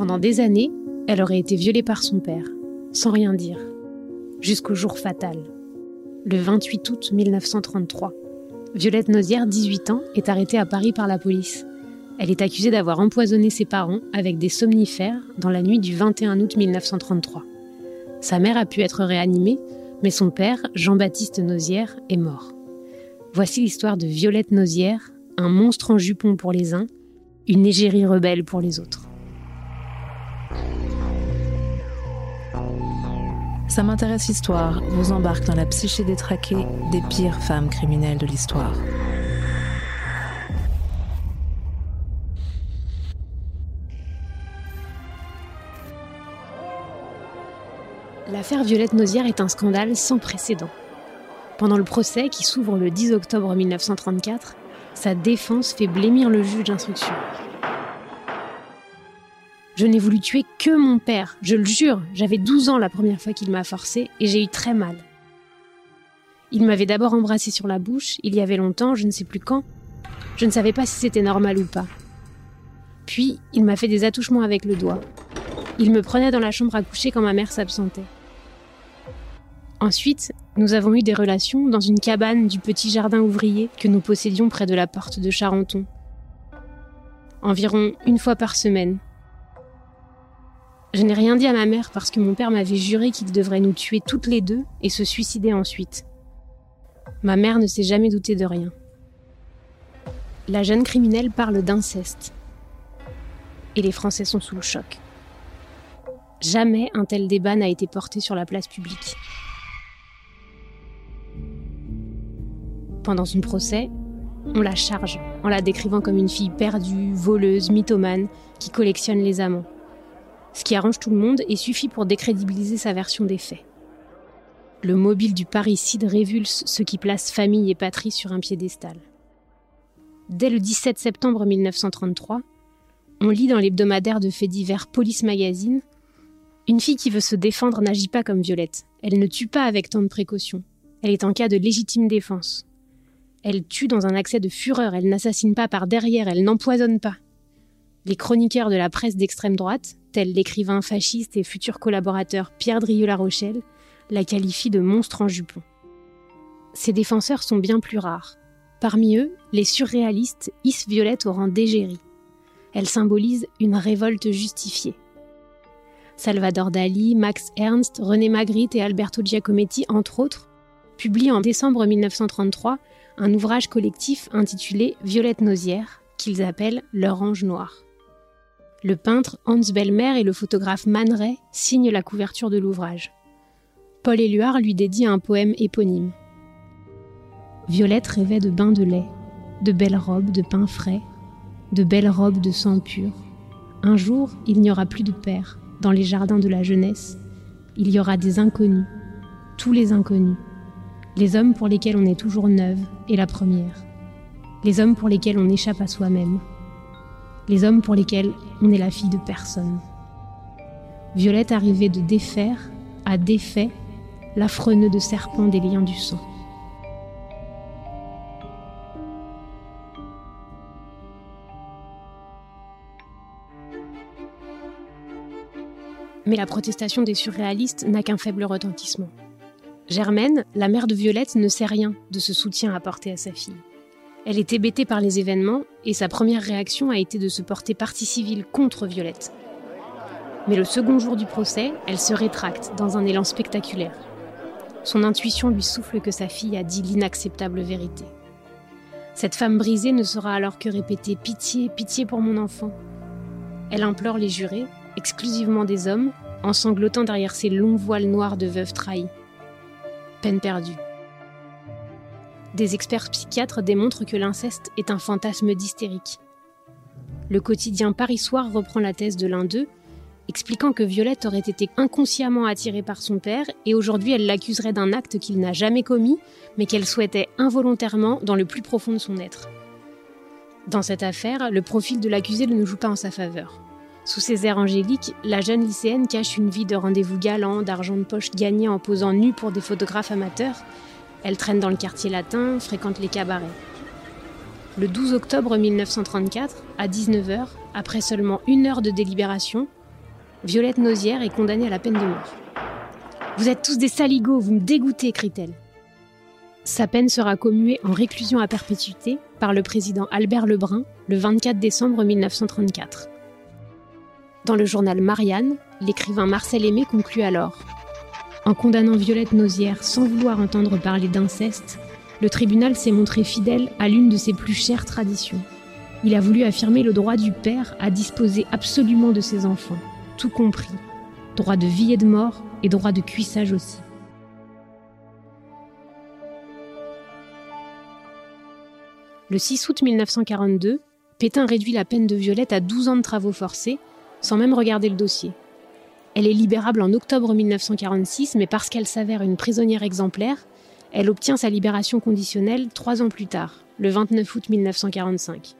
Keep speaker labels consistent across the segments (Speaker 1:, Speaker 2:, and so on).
Speaker 1: Pendant des années, elle aurait été violée par son père, sans rien dire, jusqu'au jour fatal, le 28 août 1933. Violette Nozière, 18 ans, est arrêtée à Paris par la police. Elle est accusée d'avoir empoisonné ses parents avec des somnifères dans la nuit du 21 août 1933. Sa mère a pu être réanimée, mais son père, Jean-Baptiste Nozière, est mort. Voici l'histoire de Violette Nozière, un monstre en jupon pour les uns, une égérie rebelle pour les autres.
Speaker 2: Ça m'intéresse histoire vous embarque dans la psyché détraquée des pires femmes criminelles de l'histoire.
Speaker 1: L'affaire Violette Nozière est un scandale sans précédent. Pendant le procès qui s'ouvre le 10 octobre 1934, sa défense fait blêmir le juge d'instruction. Je n'ai voulu tuer que mon père, je le jure. J'avais 12 ans la première fois qu'il m'a forcé et j'ai eu très mal. Il m'avait d'abord embrassé sur la bouche, il y avait longtemps, je ne sais plus quand. Je ne savais pas si c'était normal ou pas. Puis, il m'a fait des attouchements avec le doigt. Il me prenait dans la chambre à coucher quand ma mère s'absentait. Ensuite, nous avons eu des relations dans une cabane du petit jardin ouvrier que nous possédions près de la porte de Charenton. Environ une fois par semaine, je n'ai rien dit à ma mère parce que mon père m'avait juré qu'il devrait nous tuer toutes les deux et se suicider ensuite. Ma mère ne s'est jamais doutée de rien. La jeune criminelle parle d'inceste. Et les Français sont sous le choc. Jamais un tel débat n'a été porté sur la place publique. Pendant son procès, on la charge en la décrivant comme une fille perdue, voleuse, mythomane, qui collectionne les amants ce qui arrange tout le monde et suffit pour décrédibiliser sa version des faits. Le mobile du parricide révulse ceux qui placent famille et patrie sur un piédestal. Dès le 17 septembre 1933, on lit dans l'hebdomadaire de faits divers Police Magazine Une fille qui veut se défendre n'agit pas comme Violette. Elle ne tue pas avec tant de précaution. Elle est en cas de légitime défense. Elle tue dans un accès de fureur, elle n'assassine pas par derrière, elle n'empoisonne pas. Les chroniqueurs de la presse d'extrême droite, tels l'écrivain fasciste et futur collaborateur Pierre Drieux-La Rochelle, la qualifient de monstre en jupon. Ces défenseurs sont bien plus rares. Parmi eux, les surréalistes hissent Violette au rang d'égérie. Elle symbolise une révolte justifiée. Salvador Dali, Max Ernst, René Magritte et Alberto Giacometti, entre autres, publient en décembre 1933 un ouvrage collectif intitulé Violette Nozière, qu'ils appellent Leur ange noir. Le peintre Hans Bellmer et le photographe Man Ray signent la couverture de l'ouvrage. Paul Éluard lui dédie un poème éponyme. Violette rêvait de bains de lait, de belles robes de pain frais, de belles robes de sang pur. Un jour, il n'y aura plus de père dans les jardins de la jeunesse. Il y aura des inconnus, tous les inconnus, les hommes pour lesquels on est toujours neuve et la première, les hommes pour lesquels on échappe à soi-même, les hommes pour lesquels on est la fille de personne. Violette arrivait de défaire à défait l'affreux nœud de serpent des liens du sang. Mais la protestation des surréalistes n'a qu'un faible retentissement. Germaine, la mère de Violette, ne sait rien de ce soutien apporté à sa fille. Elle est hébétée par les événements et sa première réaction a été de se porter partie civile contre Violette. Mais le second jour du procès, elle se rétracte dans un élan spectaculaire. Son intuition lui souffle que sa fille a dit l'inacceptable vérité. Cette femme brisée ne sera alors que répéter Pitié, pitié pour mon enfant. Elle implore les jurés, exclusivement des hommes, en sanglotant derrière ses longs voiles noirs de veuve trahie. Peine perdue. Des experts psychiatres démontrent que l'inceste est un fantasme d'hystérique. Le quotidien Paris Soir reprend la thèse de l'un d'eux, expliquant que Violette aurait été inconsciemment attirée par son père et aujourd'hui elle l'accuserait d'un acte qu'il n'a jamais commis, mais qu'elle souhaitait involontairement dans le plus profond de son être. Dans cette affaire, le profil de l'accusé ne joue pas en sa faveur. Sous ses airs angéliques, la jeune lycéenne cache une vie de rendez-vous galant, d'argent de poche gagné en posant nu pour des photographes amateurs elle traîne dans le quartier latin, fréquente les cabarets. Le 12 octobre 1934, à 19h, après seulement une heure de délibération, Violette Nausière est condamnée à la peine de mort. Vous êtes tous des saligots, vous me dégoûtez, crie-t-elle. Sa peine sera commuée en réclusion à perpétuité par le président Albert Lebrun le 24 décembre 1934. Dans le journal Marianne, l'écrivain Marcel Aimé conclut alors En condamnant Violette Nausière sans vouloir entendre parler d'inceste, le tribunal s'est montré fidèle à l'une de ses plus chères traditions. Il a voulu affirmer le droit du père à disposer absolument de ses enfants, tout compris, droit de vie et de mort et droit de cuissage aussi. Le 6 août 1942, Pétain réduit la peine de Violette à 12 ans de travaux forcés sans même regarder le dossier. Elle est libérable en octobre 1946, mais parce qu'elle s'avère une prisonnière exemplaire, elle obtient sa libération conditionnelle trois ans plus tard, le 29 août 1945.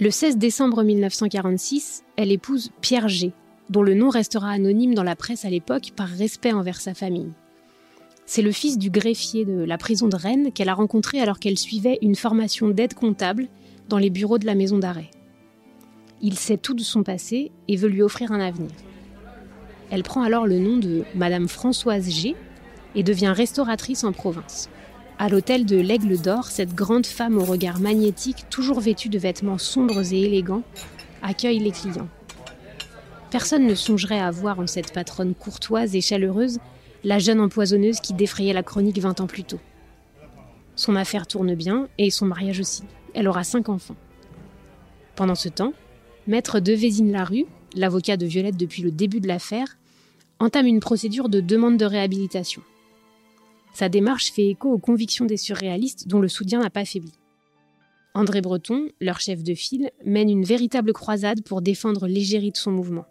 Speaker 1: Le 16 décembre 1946, elle épouse Pierre G, dont le nom restera anonyme dans la presse à l'époque par respect envers sa famille. C'est le fils du greffier de la prison de Rennes qu'elle a rencontré alors qu'elle suivait une formation d'aide comptable dans les bureaux de la maison d'arrêt. Il sait tout de son passé et veut lui offrir un avenir. Elle prend alors le nom de Madame Françoise G et devient restauratrice en province. À l'hôtel de l'Aigle d'Or, cette grande femme au regard magnétique, toujours vêtue de vêtements sombres et élégants, accueille les clients. Personne ne songerait à voir en cette patronne courtoise et chaleureuse la jeune empoisonneuse qui défrayait la chronique 20 ans plus tôt. Son affaire tourne bien et son mariage aussi. Elle aura cinq enfants. Pendant ce temps, Maître Devezine-Larue, l'avocat de Violette depuis le début de l'affaire, entame une procédure de demande de réhabilitation. Sa démarche fait écho aux convictions des surréalistes dont le soutien n'a pas faibli. André Breton, leur chef de file, mène une véritable croisade pour défendre l'égérie de son mouvement.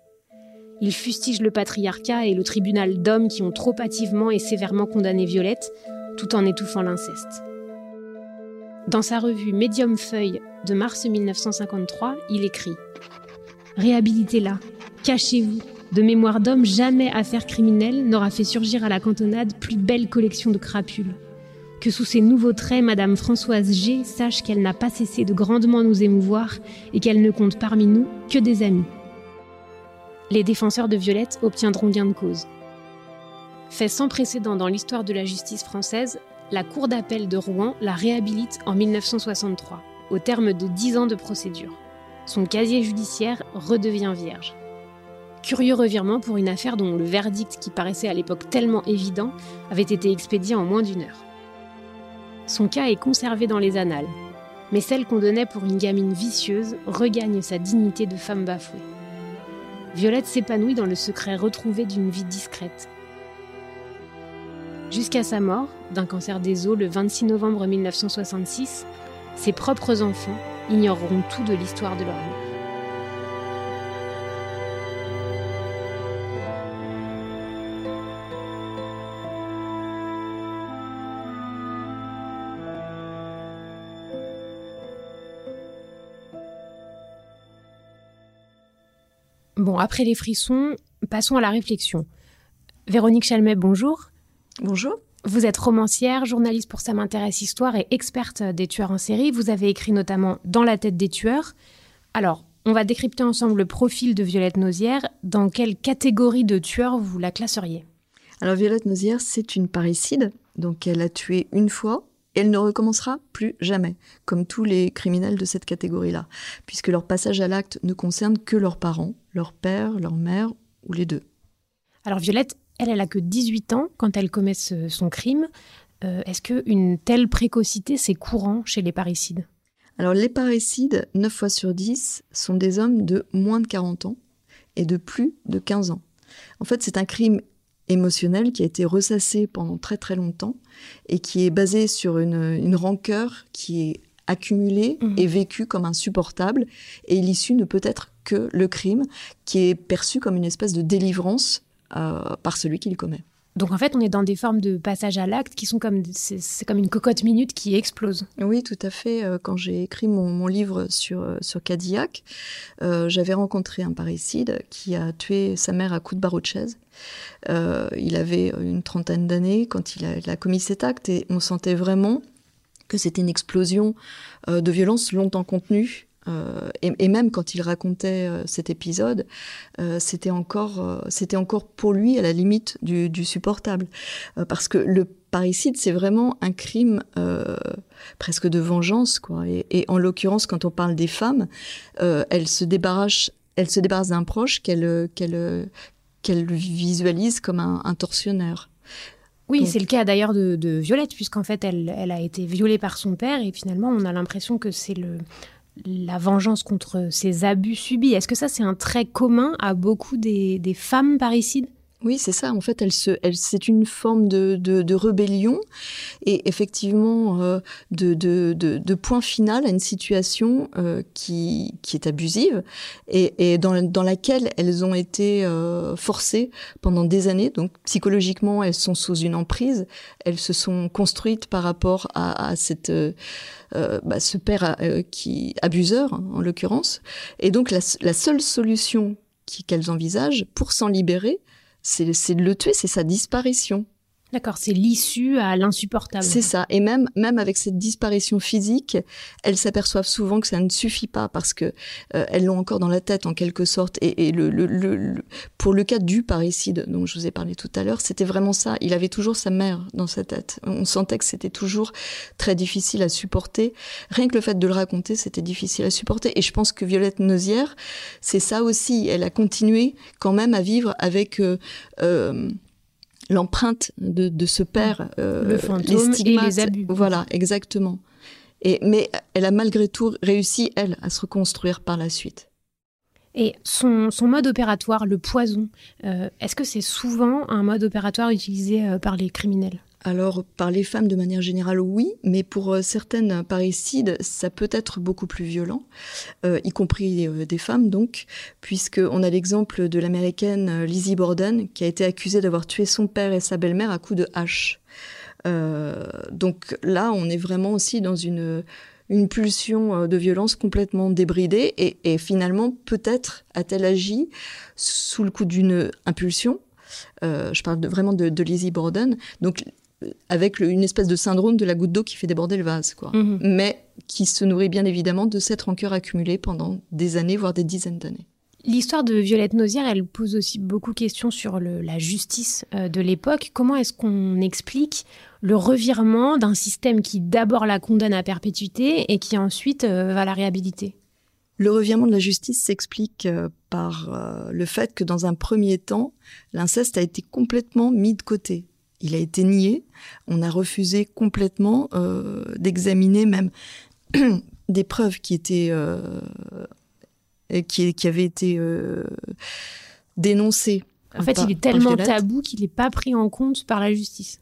Speaker 1: Il fustige le patriarcat et le tribunal d'hommes qui ont trop hâtivement et sévèrement condamné Violette, tout en étouffant l'inceste. Dans sa revue Médium Feuille de mars 1953, il écrit Réhabilitez-la, cachez-vous. De mémoire d'homme, jamais affaire criminelle n'aura fait surgir à la cantonade plus belle collection de crapules. Que sous ces nouveaux traits, Madame Françoise G sache qu'elle n'a pas cessé de grandement nous émouvoir et qu'elle ne compte parmi nous que des amis. Les défenseurs de Violette obtiendront gain de cause. Fait sans précédent dans l'histoire de la justice française, la Cour d'appel de Rouen la réhabilite en 1963, au terme de dix ans de procédure son casier judiciaire redevient vierge. Curieux revirement pour une affaire dont le verdict, qui paraissait à l'époque tellement évident, avait été expédié en moins d'une heure. Son cas est conservé dans les annales, mais celle qu'on donnait pour une gamine vicieuse regagne sa dignité de femme bafouée. Violette s'épanouit dans le secret retrouvé d'une vie discrète. Jusqu'à sa mort, d'un cancer des os le 26 novembre 1966, ses propres enfants ignoreront tout de l'histoire de leur mère. Bon, après les frissons, passons à la réflexion. Véronique Chalmet, bonjour.
Speaker 3: Bonjour.
Speaker 1: Vous êtes romancière, journaliste pour Ça m'intéresse Histoire et experte des tueurs en série. Vous avez écrit notamment Dans la tête des tueurs. Alors, on va décrypter ensemble le profil de Violette Nausière. Dans quelle catégorie de tueurs vous la classeriez?
Speaker 3: Alors, Violette Nausière, c'est une parricide. Donc, elle a tué une fois et elle ne recommencera plus jamais, comme tous les criminels de cette catégorie-là, puisque leur passage à l'acte ne concerne que leurs parents, leur père, leur mère ou les deux.
Speaker 1: Alors Violette, elle, elle a que 18 ans quand elle commet son crime. Euh, est-ce qu'une telle précocité, c'est courant chez les parricides?
Speaker 3: Alors, les parricides, 9 fois sur 10, sont des hommes de moins de 40 ans et de plus de 15 ans. En fait, c'est un crime émotionnel qui a été ressassé pendant très très longtemps et qui est basé sur une, rancœur qui est accumulée mmh. et vécue comme insupportable. Et l'issue ne peut être que le crime, qui est perçu comme une espèce de délivrance euh, par celui qui le commet.
Speaker 1: Donc en fait, on est dans des formes de passage à l'acte qui sont comme c'est comme une cocotte minute qui explose.
Speaker 3: Oui, tout à fait. Euh, quand j'ai écrit mon, livre sur euh, sur Cadillac, j'avais rencontré un parricide qui a tué sa mère à coups de barreau de chaise. il avait une trentaine d'années quand il a, il a, commis cet acte et on sentait vraiment que c'était une explosion de violence longtemps contenue euh, et, même quand il racontait euh, cet épisode, euh, c'était encore, c'était encore pour lui à la limite du, du supportable, parce que le parricide, c'est vraiment un crime presque de vengeance, quoi. Et, et en l'occurrence, quand on parle des femmes, elles se débarrassent, elles se débarrassent d'un proche qu'elles qu'elle qu'elle visualise comme un, un tortionnaire.
Speaker 1: Oui, c'est le cas d'ailleurs de, de, Violette, puisqu'en fait, elle, elle, a été violée par son père, et finalement, on a l'impression que c'est le, la vengeance contre ces abus subis. Est-ce que ça, c'est un trait commun à beaucoup des, femmes parricides?
Speaker 3: Oui, c'est ça. En fait, elle se, elle, c'est une forme de, de, de, rébellion et effectivement euh, de, de, point final à une situation euh, qui, qui est abusive et, et dans, dans laquelle elles ont été euh, forcées pendant des années. Donc psychologiquement, elles sont sous une emprise. Elles se sont construites par rapport à, à cette euh, bah, ce père qui abuseur en l'occurrence. Et donc la, la seule solution qu'elles envisagent pour s'en libérer, c'est de le tuer, c'est sa disparition.
Speaker 1: D'accord, c'est l'issue à l'insupportable.
Speaker 3: C'est ça. Et même, même avec cette disparition physique, elles s'aperçoivent souvent que ça ne suffit pas parce que euh, elles l'ont encore dans la tête en quelque sorte. Et, et le, le, le, pour le cas du parricide dont je vous ai parlé tout à l'heure, c'était vraiment ça. Il avait toujours sa mère dans sa tête. On sentait que c'était toujours très difficile à supporter. Rien que le fait de le raconter, c'était difficile à supporter. Et je pense que Violette Nozière, c'est ça aussi. Elle a continué quand même à vivre avec euh, euh, l'empreinte de, de, ce père,
Speaker 1: euh, le fantôme les et les abus.
Speaker 3: Voilà, exactement. Et, mais elle a malgré tout réussi, elle, à se reconstruire par la suite.
Speaker 1: Et son, son mode opératoire, le poison, euh, est-ce que c'est souvent un mode opératoire utilisé euh, par les criminels?
Speaker 3: Alors, par les femmes de manière générale, oui, mais pour euh, certaines parricides, ça peut être beaucoup plus violent, euh, y compris euh, des femmes donc, puisqu'on a l'exemple de l'américaine Lizzie Borden, qui a été accusée d'avoir tué son père et sa belle-mère à coups de hache. donc là, on est vraiment aussi dans une, pulsion de violence complètement débridée, et, finalement, peut-être a-t-elle agi sous le coup d'une impulsion, je parle vraiment de, Lizzie Borden. Avec une espèce de syndrome de la goutte d'eau qui fait déborder le vase, quoi. Mhm. Mais qui se nourrit bien évidemment de cette rancœur accumulée pendant des années, voire des dizaines d'années.
Speaker 1: L'histoire de Violette Nozière, elle pose aussi beaucoup de questions sur la justice euh, de l'époque. Comment est-ce qu'on explique le revirement d'un système qui d'abord la condamne à perpétuité et qui ensuite euh, va la réhabiliter?
Speaker 3: Le revirement de la justice s'explique euh, par le fait que dans un premier temps, l'inceste a été complètement mis de côté il a été nié. On a refusé complètement euh, d'examiner même des preuves qui étaient euh, qui, qui, avaient été euh, dénoncées.
Speaker 1: En fait, il est tellement tabou qu'il n'est pas pris en compte par la justice.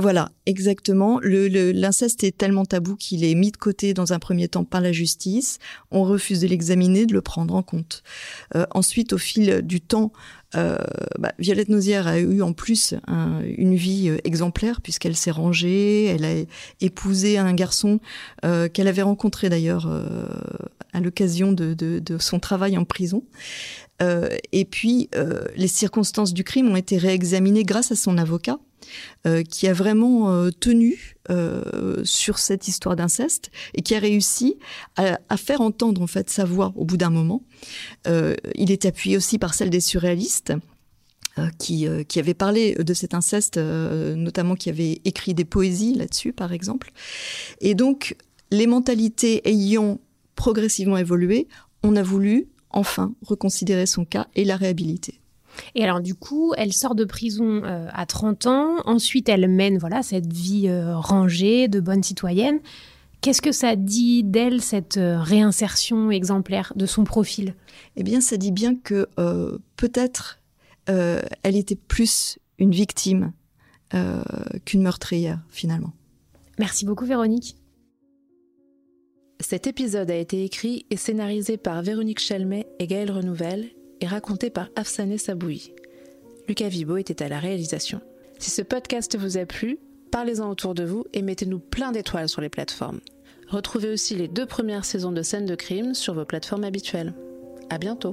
Speaker 3: Voilà, exactement. L'inceste est tellement tabou qu'il est mis de côté dans un premier temps par la justice. On refuse de l'examiner, de le prendre en compte. Euh, ensuite, au fil du temps, euh, bah, Violette Nozière a eu en plus une vie euh, exemplaire puisqu'elle s'est rangée, elle a épousé un garçon euh, qu'elle avait rencontré d'ailleurs euh, à l'occasion de, de, de, son travail en prison. et puis, les circonstances du crime ont été réexaminées grâce à son avocat euh, qui a vraiment euh, tenu euh, sur cette histoire d'inceste et qui a réussi à, à, faire entendre sa voix au bout d'un moment. il est appuyé aussi par celle des surréalistes. Qui, qui parlé de cet inceste, notamment qui avait écrit des poésies là-dessus, par exemple. Et donc, les mentalités ayant progressivement évolué, on a voulu enfin reconsidérer son cas et la réhabiliter.
Speaker 1: Et alors du coup, elle sort de prison euh, à 30 ans. Ensuite, elle mène voilà cette vie euh, rangée de bonne citoyenne. Qu'est-ce que ça dit d'elle cette euh, réinsertion exemplaire de son profil?
Speaker 3: Eh bien, ça dit bien que peut-être elle était plus une victime qu'une meurtrière finalement.
Speaker 1: Merci beaucoup Véronique.
Speaker 2: Cet épisode a été écrit et scénarisé par Véronique Chalmet et Gaëlle Renouvelle et raconté par Afsané Saboui. Lucas Vibo était à la réalisation. Si ce podcast vous a plu, parlez-en autour de vous et mettez-nous plein d'étoiles sur les plateformes. Retrouvez aussi les deux premières saisons de scènes de crime sur vos plateformes habituelles. À bientôt!